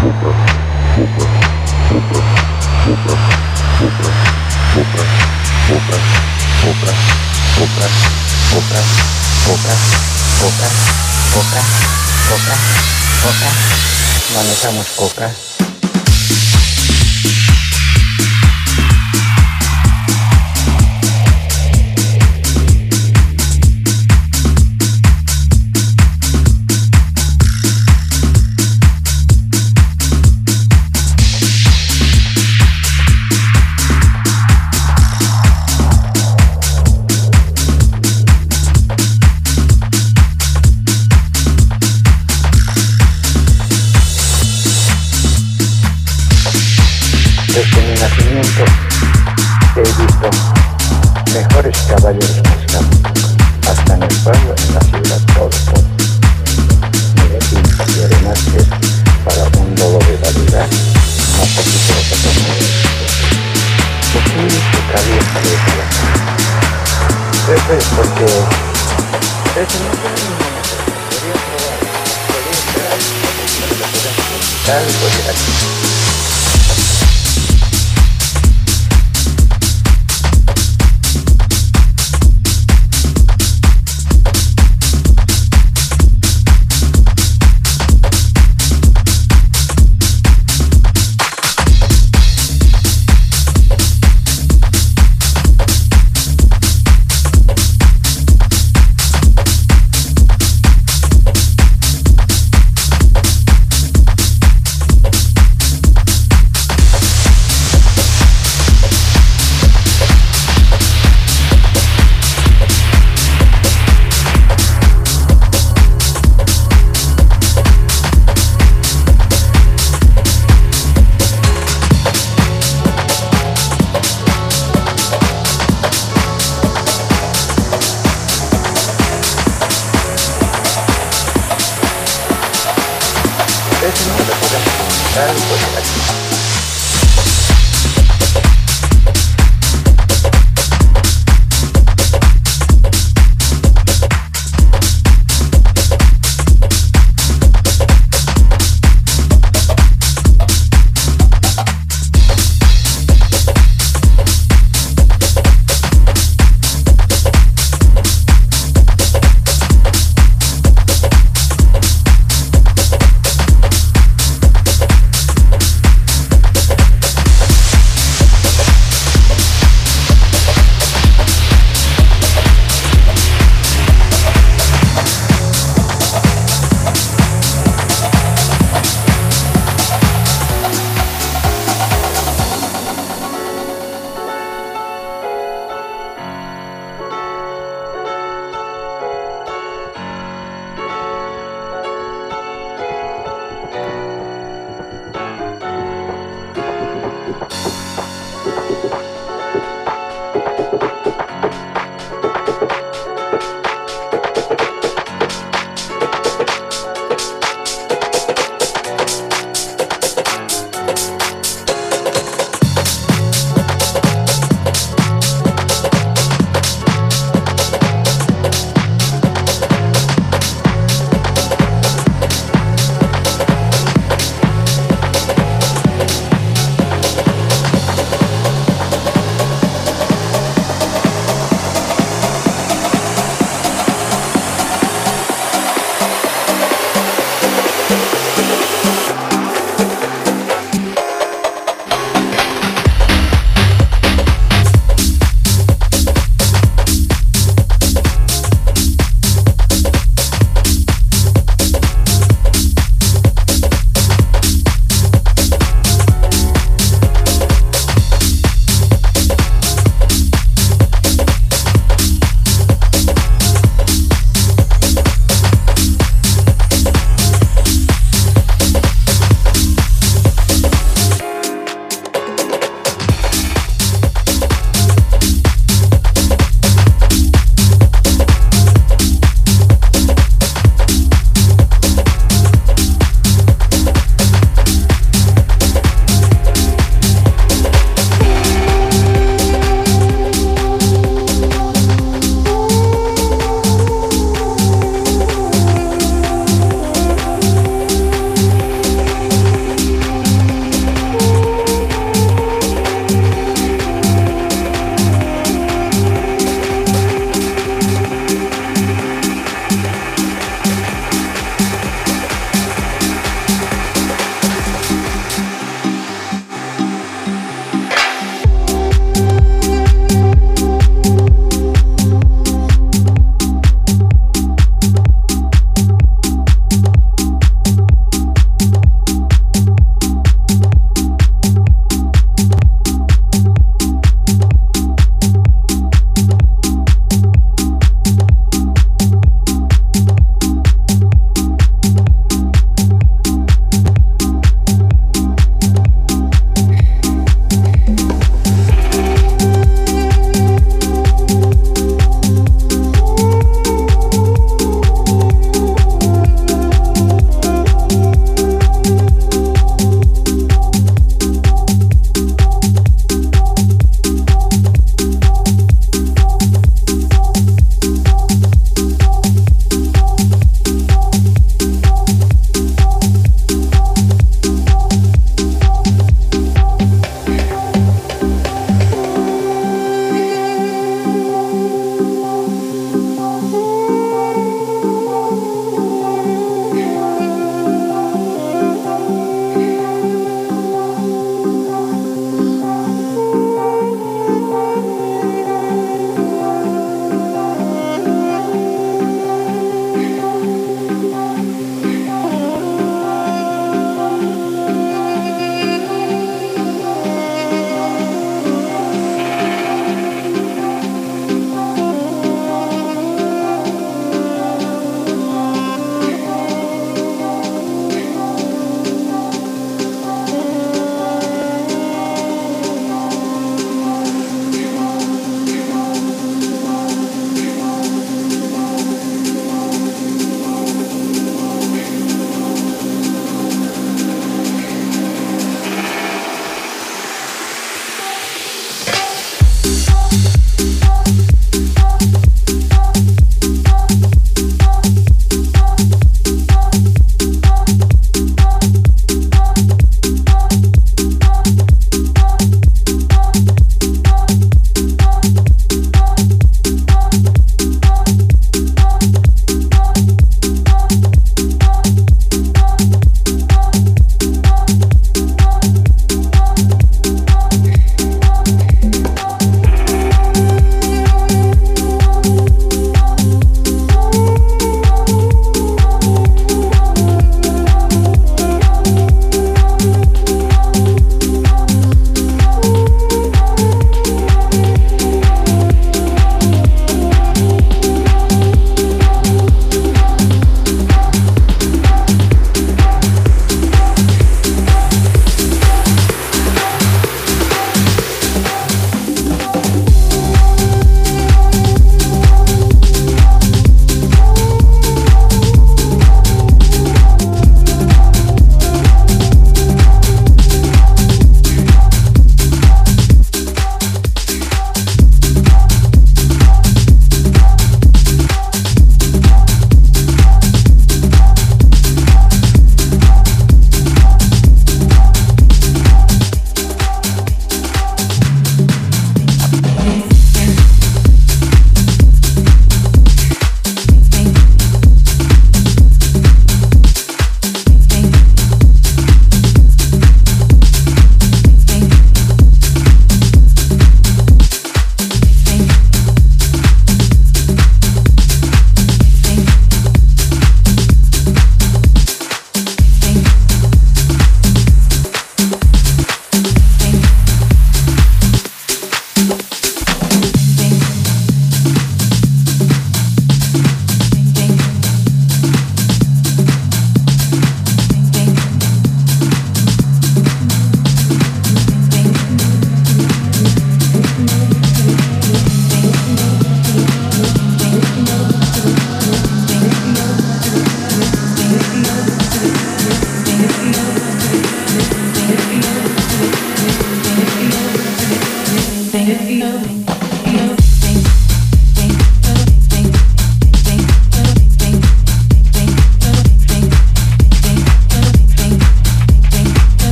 coca, coca, coca, coca, coca, coca,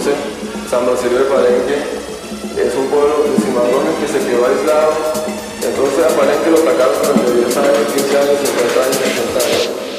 José, San Basilio de Palenque, es un pueblo de cimarrones que se quedó aislado. Entonces a Palenque lo atacaron durante 10 años, 15 años, 50 años, 60 años.